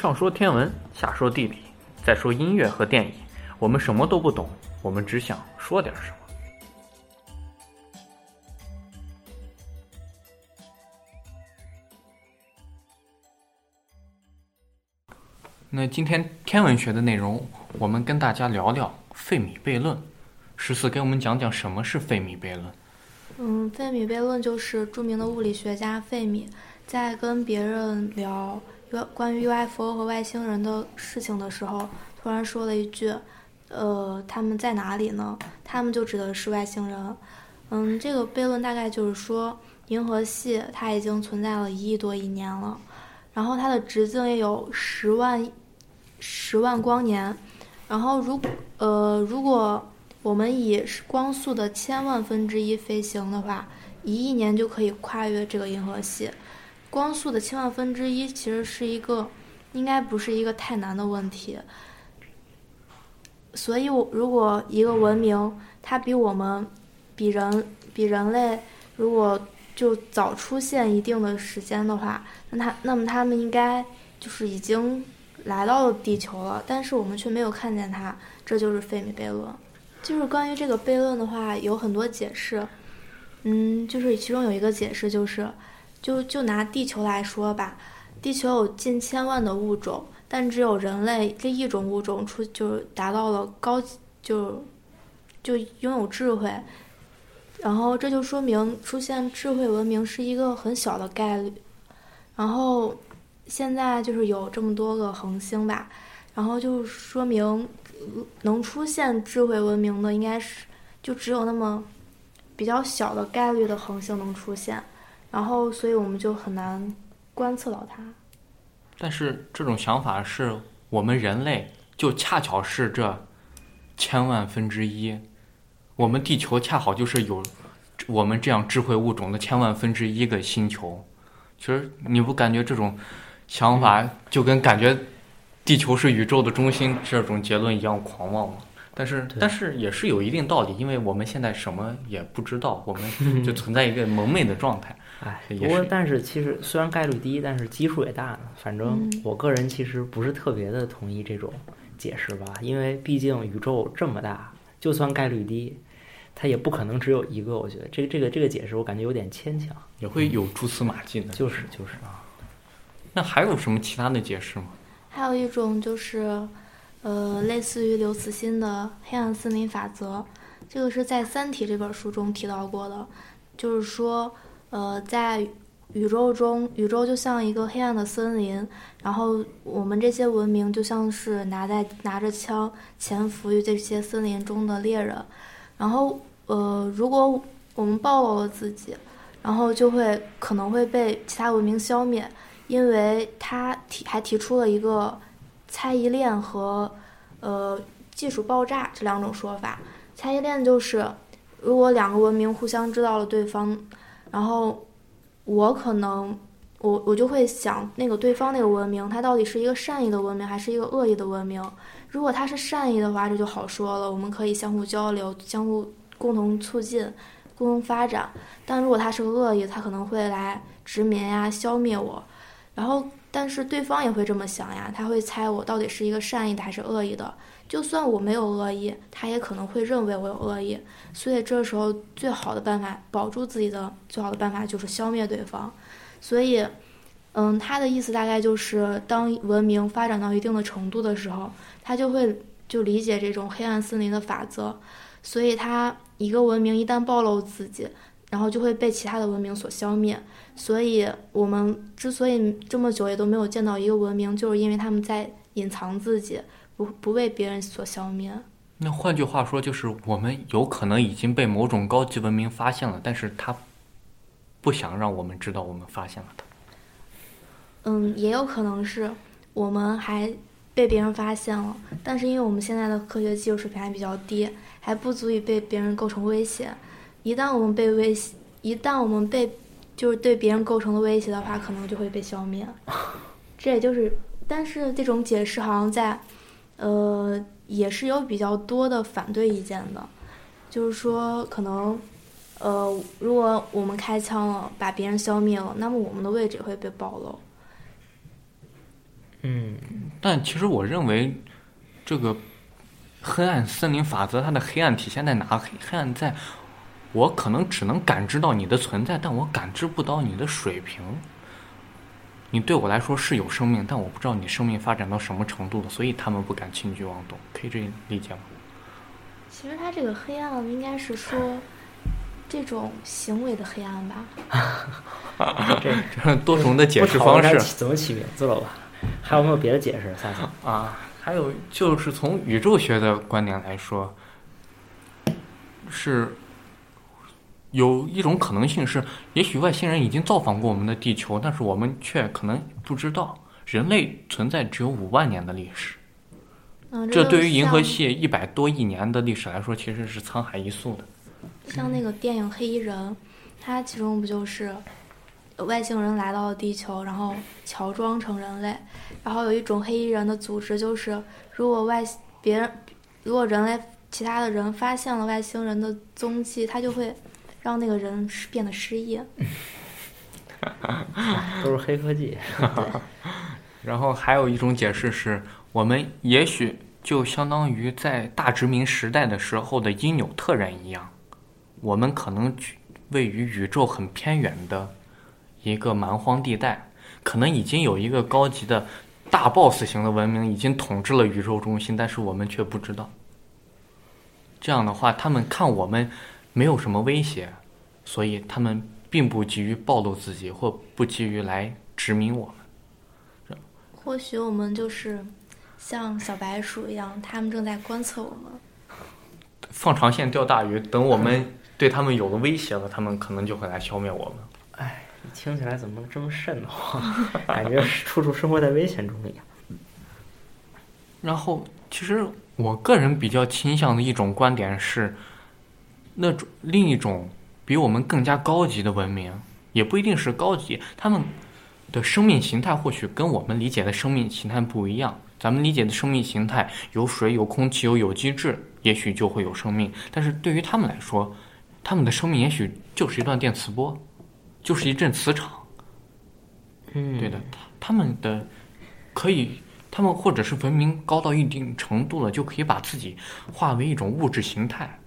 上说天文，下说地理，再说音乐和电影，我们什么都不懂，我们只想说点什么。那今天天文学的内容，我们跟大家聊聊费米悖论。十四给我们讲讲什么是费米悖论。嗯，费米悖论就是著名的物理学家费米在跟别人聊关于 UFO 和外星人的事情的时候，突然说了一句：“呃，他们在哪里呢？”他们就指的是外星人。嗯，这个悖论大概就是说，银河系它已经存在了一亿多亿年了，然后它的直径也有十万十万光年，然后如呃如果我们以光速的千万分之一飞行的话，一亿年就可以跨越这个银河系。光速的千万分之一其实是一个，应该不是一个太难的问题。所以，我如果一个文明它比我们，比人比人类，如果就早出现一定的时间的话，那它那么他们应该就是已经来到了地球了，但是我们却没有看见它，这就是费米悖论。就是关于这个悖论的话，有很多解释。嗯，就是其中有一个解释就是。就就拿地球来说吧，地球有近千万的物种，但只有人类这一种物种出就达到了高就就拥有智慧，然后这就说明出现智慧文明是一个很小的概率。然后现在就是有这么多个恒星吧，然后就说明能出现智慧文明的应该是就只有那么比较小的概率的恒星能出现。然后，所以我们就很难观测到它。但是这种想法是我们人类就恰巧是这千万分之一，我们地球恰好就是有我们这样智慧物种的千万分之一个星球。其实你不感觉这种想法就跟感觉地球是宇宙的中心这种结论一样狂妄吗？但是，但是也是有一定道理，因为我们现在什么也不知道，我们就存在一个蒙昧的状态。哎，不过但是其实虽然概率低，但是基数也大呢。反正我个人其实不是特别的同意这种解释吧，因为毕竟宇宙这么大，就算概率低，它也不可能只有一个。我觉得这个这个这个解释我感觉有点牵强，也会有蛛丝马迹的。就是就是啊，那还有什么其他的解释吗？还有一种就是，呃，类似于刘慈欣的黑暗森林法则，这个是在《三体》这本书中提到过的，就是说。呃，在宇宙中，宇宙就像一个黑暗的森林，然后我们这些文明就像是拿在拿着枪潜伏于这些森林中的猎人，然后呃，如果我们暴露了自己，然后就会可能会被其他文明消灭，因为他提还提出了一个猜疑链和呃技术爆炸这两种说法。猜疑链就是如果两个文明互相知道了对方。然后，我可能，我我就会想，那个对方那个文明，它到底是一个善意的文明，还是一个恶意的文明？如果它是善意的话，这就好说了，我们可以相互交流，相互共同促进，共同发展。但如果它是个恶意，它可能会来殖民呀，消灭我。然后，但是对方也会这么想呀，他会猜我到底是一个善意的还是恶意的。就算我没有恶意，他也可能会认为我有恶意，所以这时候最好的办法，保住自己的最好的办法就是消灭对方。所以，嗯，他的意思大概就是，当文明发展到一定的程度的时候，他就会就理解这种黑暗森林的法则。所以，他一个文明一旦暴露自己，然后就会被其他的文明所消灭。所以我们之所以这么久也都没有见到一个文明，就是因为他们在隐藏自己。不不被别人所消灭。那换句话说，就是我们有可能已经被某种高级文明发现了，但是他不想让我们知道我们发现了他。嗯，也有可能是我们还被别人发现了，但是因为我们现在的科学技术水平还比较低，还不足以被别人构成威胁。一旦我们被威胁，一旦我们被就是对别人构成了威胁的话，可能就会被消灭。这也就是，但是这种解释好像在。呃，也是有比较多的反对意见的，就是说，可能，呃，如果我们开枪了，把别人消灭了，那么我们的位置也会被暴露。嗯，但其实我认为，这个黑暗森林法则它的黑暗体现在哪？黑黑暗在，我可能只能感知到你的存在，但我感知不到你的水平。你对我来说是有生命，但我不知道你生命发展到什么程度了，所以他们不敢轻举妄动。可以这样理解吗？其实他这个黑暗应该是说这种行为的黑暗吧？这这多重的解释方式怎么起名字了吧？还有没有别的解释？下次啊，还有就是从宇宙学的观点来说，是有一种可能性是，也许外星人已经造访过我们的地球，但是我们却可能不知道。人类存在只有五万年的历史，嗯，这对于银河像系一百多亿年的历史来说，其实是沧海一粟的。像那个电影《黑衣人》，它其中不就是外星人来到了地球，然后乔装成人类，然后有一种黑衣人的组织，就是如果外别人如果人类其他的人发现了外星人的踪迹，他就会让那个人失变得失忆。都是黑科技。然后还有一种解释是，我们也许就相当于在大殖民时代的时候的因纽特人一样，我们可能位于宇宙很偏远的一个蛮荒地带，可能已经有一个高级的大 boss 型的文明已经统治了宇宙中心，但是我们却不知道。这样的话，他们看我们没有什么威胁，所以他们并不急于暴露自己，或不急于来殖民我们。或许我们就是像小白鼠一样，他们正在观测我们。放长线钓大鱼，等我们对他们有了威胁了，他们可能就会来消灭我们。哎，听起来怎么这么瘆得慌？感觉处处生活在危险中一样。然后，其实我个人比较倾向的一种观点是，那种另一种比我们更加高级的文明，也不一定是高级，他们的生命形态或许跟我们理解的生命形态不一样。咱们理解的生命形态有水、有空气、有有机质，也许就会有生命。但是对于他们来说，他们的生命也许就是一段电磁波，就是一阵磁场。嗯，对的，他他们的可以，他们或者是文明高到一定程度了，就可以把自己化为一种物质形态。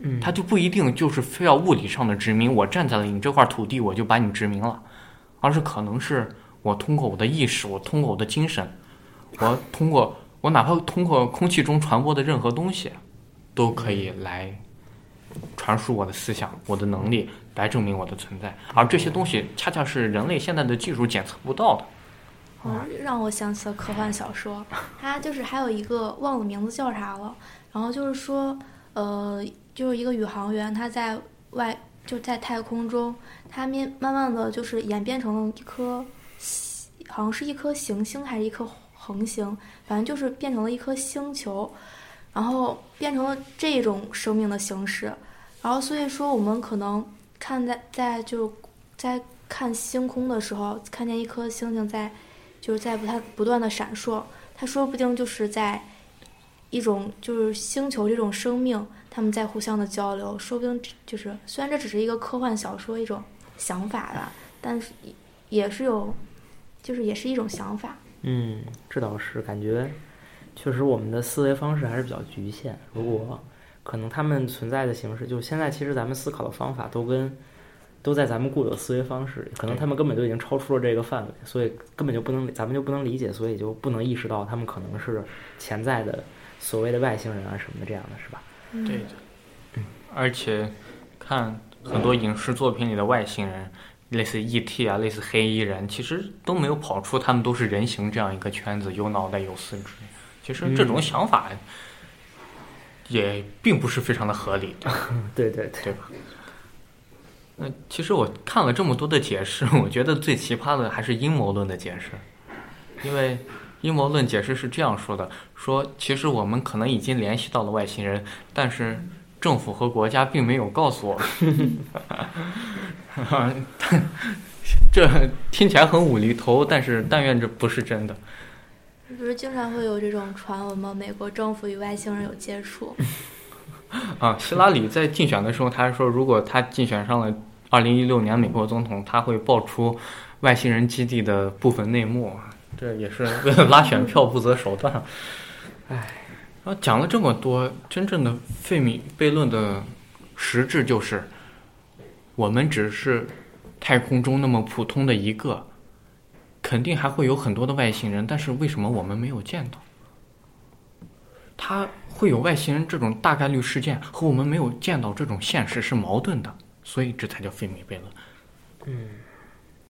嗯，他就不一定就是非要物理上的殖民，我站在了你这块土地，我就把你殖民了，而是可能是我通过我的意识，我通过我的精神，我通过我哪怕通过空气中传播的任何东西，都可以来传输我的思想、我的能力，来证明我的存在。而这些东西恰恰是人类现在的技术检测不到的。嗯，让我想起了科幻小说，它就是还有一个忘了名字叫啥了，然后就是说，呃，就是一个宇航员他在外就在太空中，他面慢慢的就是演变成了一颗，好像是一颗行星还是一颗恒星，反正就是变成了一颗星球，然后变成了这种生命的形式，然后所以说我们可能看在在就在看星空的时候，看见一颗星星在。就是在不它不断的闪烁，它说不定就是在一种就是星球这种生命，他们在互相的交流，说不定就是虽然这只是一个科幻小说一种想法吧，但是也是有，就是也是一种想法。嗯，这倒是感觉，确实我们的思维方式还是比较局限。如果可能，他们存在的形式，就现在其实咱们思考的方法都跟。都在咱们固有思维方式，可能他们根本就已经超出了这个范围，所以根本就不能，咱们就不能理解，所以就不能意识到他们可能是潜在的所谓的外星人啊什么的这样的是吧？对的，而且看很多影视作品里的外星人，类似 E.T. 啊，类似黑衣人，其实都没有跑出他们都是人形这样一个圈子，有脑袋有四肢。其实这种想法也并不是非常的合理，对 对对吧？那其实我看了这么多的解释，我觉得最奇葩的还是阴谋论的解释，因为阴谋论解释是这样说的：说其实我们可能已经联系到了外星人，但是政府和国家并没有告诉我们。这听起来很无厘头，但是但愿这不是真的。不是经常会有这种传闻吗？美国政府与外星人有接触。啊，希拉里在竞选的时候，他还说，如果他竞选上了二零一六年美国总统，他会爆出外星人基地的部分内幕。这也是 为了拉选票不择手段。唉，然后讲了这么多，真正的费米悖论的实质就是，我们只是太空中那么普通的一个，肯定还会有很多的外星人，但是为什么我们没有见到？它会有外星人这种大概率事件和我们没有见到这种现实是矛盾的，所以这才叫费米悖论。嗯。